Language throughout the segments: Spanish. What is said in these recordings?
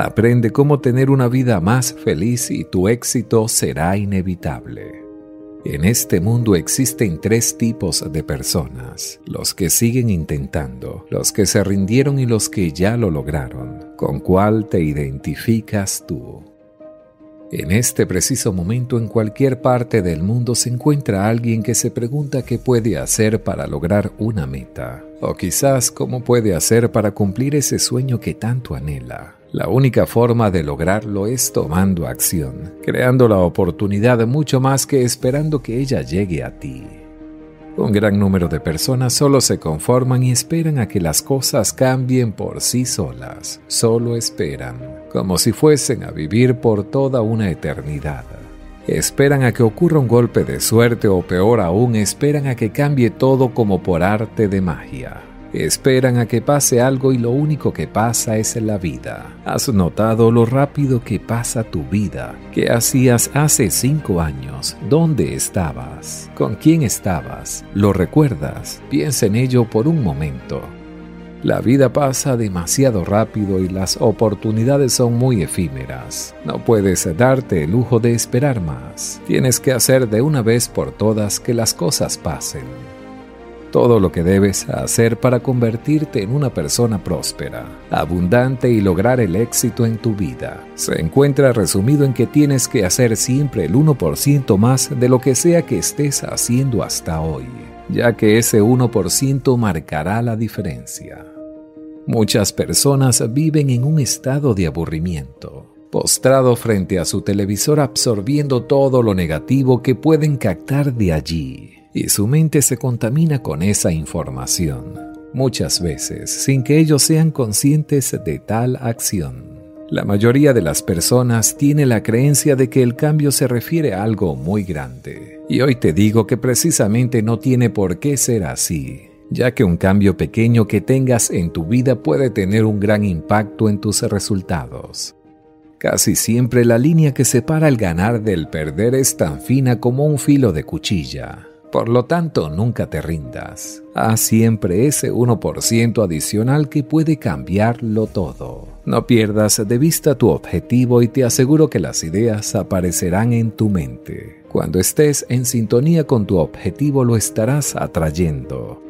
Aprende cómo tener una vida más feliz y tu éxito será inevitable. En este mundo existen tres tipos de personas, los que siguen intentando, los que se rindieron y los que ya lo lograron. ¿Con cuál te identificas tú? En este preciso momento en cualquier parte del mundo se encuentra alguien que se pregunta qué puede hacer para lograr una meta, o quizás cómo puede hacer para cumplir ese sueño que tanto anhela. La única forma de lograrlo es tomando acción, creando la oportunidad mucho más que esperando que ella llegue a ti. Un gran número de personas solo se conforman y esperan a que las cosas cambien por sí solas. Solo esperan, como si fuesen a vivir por toda una eternidad. Esperan a que ocurra un golpe de suerte o peor aún, esperan a que cambie todo como por arte de magia. Esperan a que pase algo y lo único que pasa es la vida. ¿Has notado lo rápido que pasa tu vida? ¿Qué hacías hace cinco años? ¿Dónde estabas? ¿Con quién estabas? ¿Lo recuerdas? Piensa en ello por un momento. La vida pasa demasiado rápido y las oportunidades son muy efímeras. No puedes darte el lujo de esperar más. Tienes que hacer de una vez por todas que las cosas pasen todo lo que debes hacer para convertirte en una persona próspera, abundante y lograr el éxito en tu vida. Se encuentra resumido en que tienes que hacer siempre el 1% más de lo que sea que estés haciendo hasta hoy, ya que ese 1% marcará la diferencia. Muchas personas viven en un estado de aburrimiento, postrado frente a su televisor absorbiendo todo lo negativo que pueden captar de allí y su mente se contamina con esa información, muchas veces sin que ellos sean conscientes de tal acción. La mayoría de las personas tiene la creencia de que el cambio se refiere a algo muy grande. Y hoy te digo que precisamente no tiene por qué ser así, ya que un cambio pequeño que tengas en tu vida puede tener un gran impacto en tus resultados. Casi siempre la línea que separa el ganar del perder es tan fina como un filo de cuchilla. Por lo tanto, nunca te rindas. Haz siempre ese 1% adicional que puede cambiarlo todo. No pierdas de vista tu objetivo y te aseguro que las ideas aparecerán en tu mente. Cuando estés en sintonía con tu objetivo lo estarás atrayendo.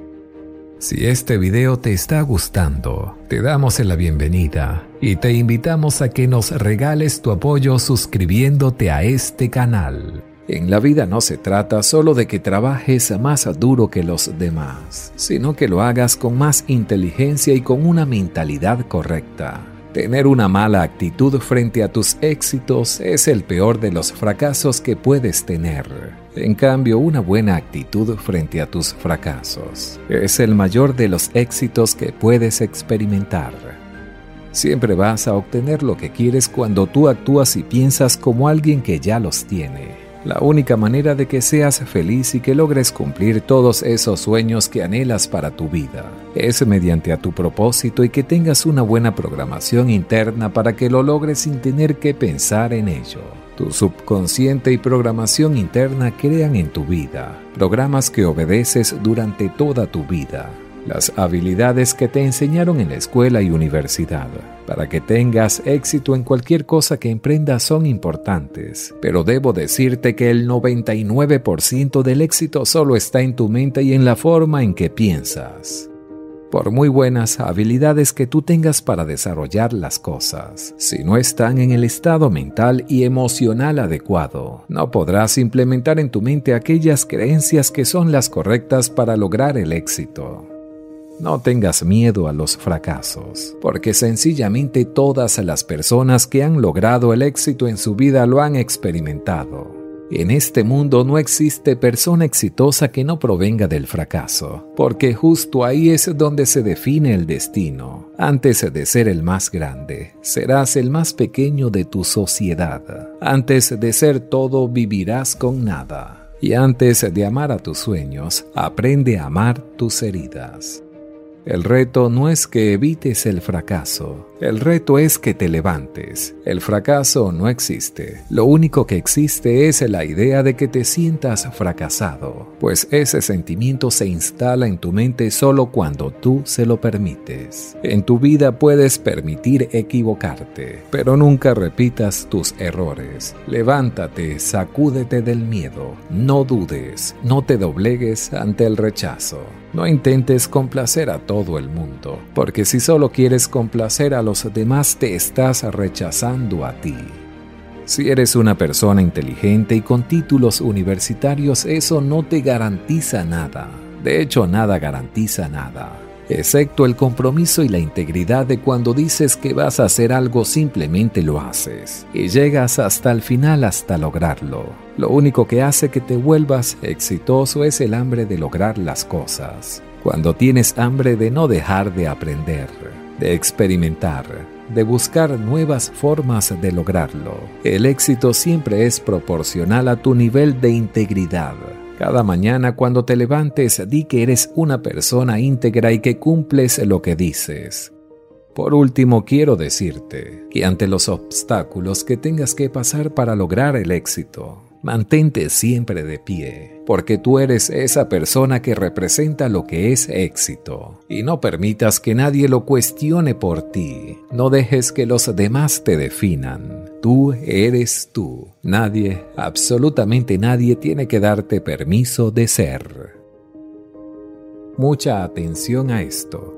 Si este video te está gustando, te damos la bienvenida y te invitamos a que nos regales tu apoyo suscribiéndote a este canal. En la vida no se trata solo de que trabajes más duro que los demás, sino que lo hagas con más inteligencia y con una mentalidad correcta. Tener una mala actitud frente a tus éxitos es el peor de los fracasos que puedes tener. En cambio, una buena actitud frente a tus fracasos es el mayor de los éxitos que puedes experimentar. Siempre vas a obtener lo que quieres cuando tú actúas y piensas como alguien que ya los tiene La única manera de que seas feliz y que logres cumplir todos esos sueños que anhelas para tu vida es mediante a tu propósito y que tengas una buena programación interna para que lo logres sin tener que pensar en ello. Tu subconsciente y programación interna crean en tu vida programas que obedeces durante toda tu vida las habilidades que te enseñaron en la escuela y universidad. Para que tengas éxito en cualquier cosa que emprendas son importantes, pero debo decirte que el 99% del éxito solo está en tu mente y en la forma en que piensas. Por muy buenas habilidades que tú tengas para desarrollar las cosas, si no están en el estado mental y emocional adecuado, no podrás implementar en tu mente aquellas creencias que son las correctas para lograr el éxito. No tengas miedo a los fracasos, porque sencillamente todas las personas que han logrado el éxito en su vida lo han experimentado. En este mundo no existe persona exitosa que no provenga del fracaso, porque justo ahí es donde se define el destino. Antes de ser el más grande, serás el más pequeño de tu sociedad. Antes de ser todo, vivirás con nada. Y antes de amar a tus sueños, aprende a amar tus heridas. El reto no es que evites el fracaso, el reto es que te levantes. El fracaso no existe. Lo único que existe es la idea de que te sientas fracasado, pues ese sentimiento se instala en tu mente solo cuando tú se lo permites. En tu vida puedes permitir equivocarte, pero nunca repitas tus errores. Levántate, sacúdete del miedo, no dudes, no te doblegues ante el rechazo. No intentes complacer a todo el mundo, porque si solo quieres complacer a los demás te estás rechazando a ti. Si eres una persona inteligente y con títulos universitarios, eso no te garantiza nada. De hecho, nada garantiza nada, excepto el compromiso y la integridad de cuando dices que vas a hacer algo simplemente lo haces y llegas hasta el final hasta lograrlo. Lo único que hace que te vuelvas exitoso es el hambre de lograr las cosas. Cuando tienes hambre de no dejar de aprender, de experimentar, de buscar nuevas formas de lograrlo. El éxito siempre es proporcional a tu nivel de integridad. Cada mañana cuando te levantes, di que eres una persona íntegra y que cumples lo que dices. Por último, quiero decirte que ante los obstáculos que tengas que pasar para lograr el éxito, Mantente siempre de pie, porque tú eres esa persona que representa lo que es éxito. Y no permitas que nadie lo cuestione por ti. No dejes que los demás te definan. Tú eres tú. Nadie, absolutamente nadie, tiene que darte permiso de ser. Mucha atención a esto.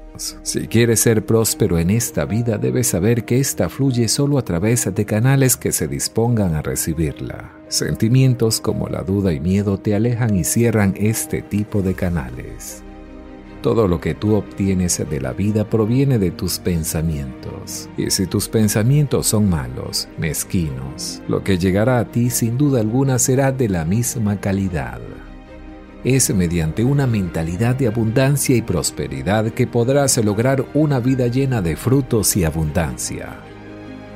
Si quieres ser próspero en esta vida, debes saber que ésta fluye solo a través de canales que se dispongan a recibirla. Sentimientos como la duda y miedo te alejan y cierran este tipo de canales. Todo lo que tú obtienes de la vida proviene de tus pensamientos. Y si tus pensamientos son malos, mezquinos, lo que llegará a ti sin duda alguna será de la misma calidad es mediante una mentalidad de abundancia y prosperidad que podrás lograr una vida llena de frutos y abundancia.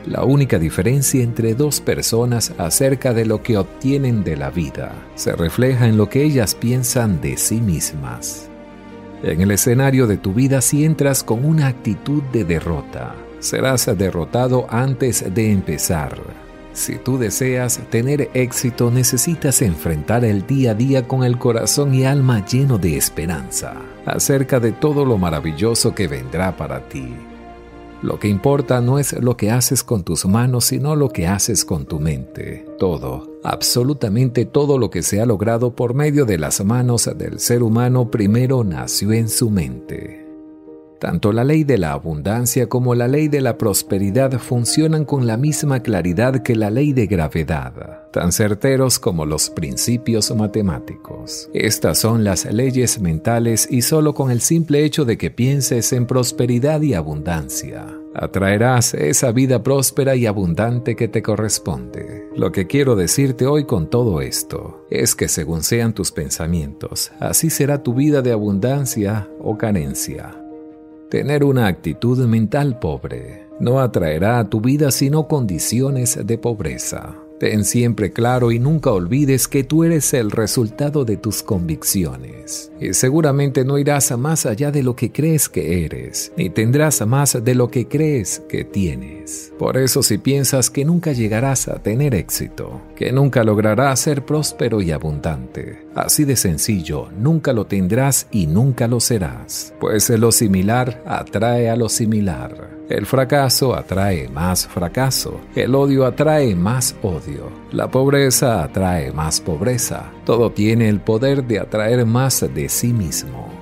La única diferencia entre dos personas acerca de lo que obtienen de la vida se refleja en lo que ellas piensan de sí mismas. En el escenario de tu vida si entras con una actitud de derrota, serás derrotado antes de empezar si tú deseas tener éxito, necesitas enfrentar el día a día con el corazón y alma lleno de esperanza acerca de todo lo maravilloso que vendrá para ti. Lo que importa no es lo que haces con tus manos, sino lo que haces con tu mente. Todo, absolutamente todo lo que se ha logrado por medio de las manos del ser humano primero nació en su mente. Tanto la ley de la abundancia como la ley de la prosperidad funcionan con la misma claridad que la ley de gravedad, tan certeros como los principios matemáticos. Estas son las leyes mentales y solo con el simple hecho de que pienses en prosperidad y abundancia, atraerás esa vida próspera y abundante que te corresponde. Lo que quiero decirte hoy con todo esto es que según sean tus pensamientos, así será tu vida de abundancia o carencia. Tener una actitud mental pobre no atraerá a tu vida sino condiciones de pobreza. Ten siempre claro y nunca olvides que tú eres el resultado de tus convicciones. Y seguramente no irás más allá de lo que crees que eres, ni tendrás más de lo que crees que tienes. Por eso si piensas que nunca llegarás a tener éxito, que nunca lograrás ser próspero y abundante, así de sencillo, nunca lo tendrás y nunca lo serás, pues lo similar atrae a lo similar. El fracaso atrae más fracaso, el odio atrae más odio, la pobreza atrae más pobreza, todo tiene el poder de atraer más de sí mismo.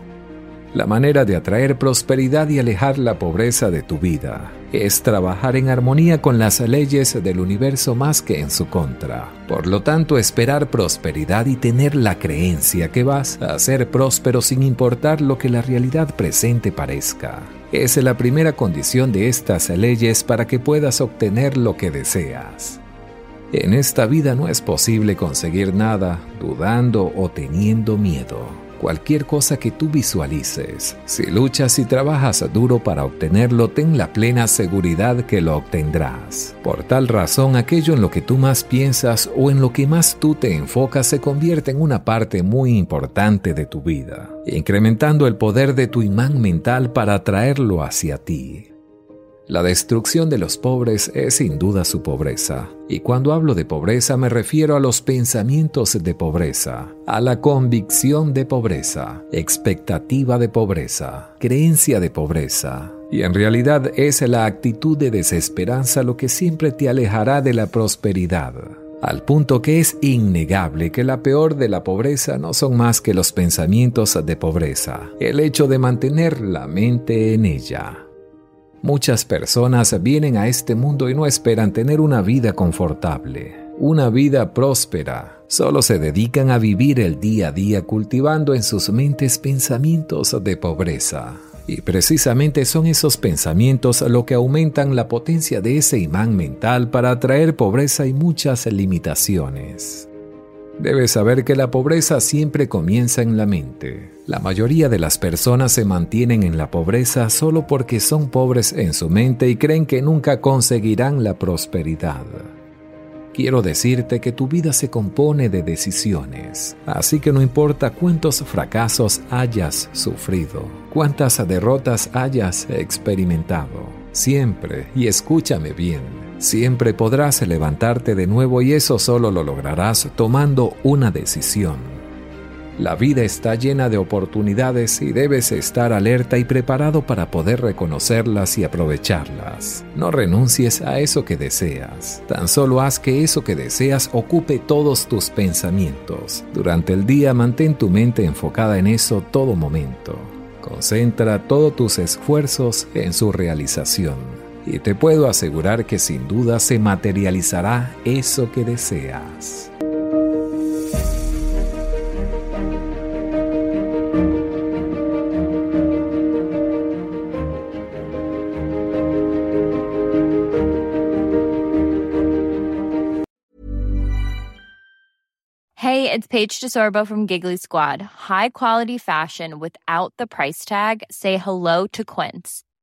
La manera de atraer prosperidad y alejar la pobreza de tu vida es trabajar en armonía con las leyes del universo más que en su contra. Por lo tanto, esperar prosperidad y tener la creencia que vas a ser próspero sin importar lo que la realidad presente parezca. Es la primera condición de estas leyes para que puedas obtener lo que deseas. En esta vida no es posible conseguir nada dudando o teniendo miedo cualquier cosa que tú visualices. Si luchas y trabajas duro para obtenerlo, ten la plena seguridad que lo obtendrás. Por tal razón, aquello en lo que tú más piensas o en lo que más tú te enfocas se convierte en una parte muy importante de tu vida, incrementando el poder de tu imán mental para atraerlo hacia ti. La destrucción de los pobres es sin duda su pobreza, y cuando hablo de pobreza me refiero a los pensamientos de pobreza, a la convicción de pobreza, expectativa de pobreza, creencia de pobreza, y en realidad es la actitud de desesperanza lo que siempre te alejará de la prosperidad al punto que es innegable que la peor de la pobreza no son más que los pensamientos de pobreza, el hecho de mantener la mente en ella. Muchas personas vienen a este mundo y no esperan tener una vida confortable, una vida próspera. Solo se dedican a vivir el día a día cultivando en sus mentes pensamientos de pobreza. Y precisamente son esos pensamientos lo que aumentan la potencia de ese imán mental para atraer pobreza y muchas limitaciones. Debes saber que la pobreza siempre comienza en la mente. La mayoría de las personas se mantienen en la pobreza solo porque son pobres en su mente y creen que nunca conseguirán la prosperidad. Quiero decirte que tu vida se compone de decisiones, así que no importa cuántos fracasos hayas sufrido, cuántas derrotas hayas experimentado, siempre, y escúchame bien, Siempre podrás levantarte de nuevo y eso solo lo lograrás tomando una decisión. La vida está llena de oportunidades y debes estar alerta y preparado para poder reconocerlas y aprovecharlas. No renuncies a eso que deseas. Tan solo haz que eso que deseas ocupe todos tus pensamientos. Durante el día mantén tu mente enfocada en eso todo momento. Concentra todos tus esfuerzos en su realización y te puedo asegurar que sin duda se materializará eso que deseas. Hey, it's Paige DeSorbo from Giggly Squad. High quality fashion without the price tag. Say hello to Quince.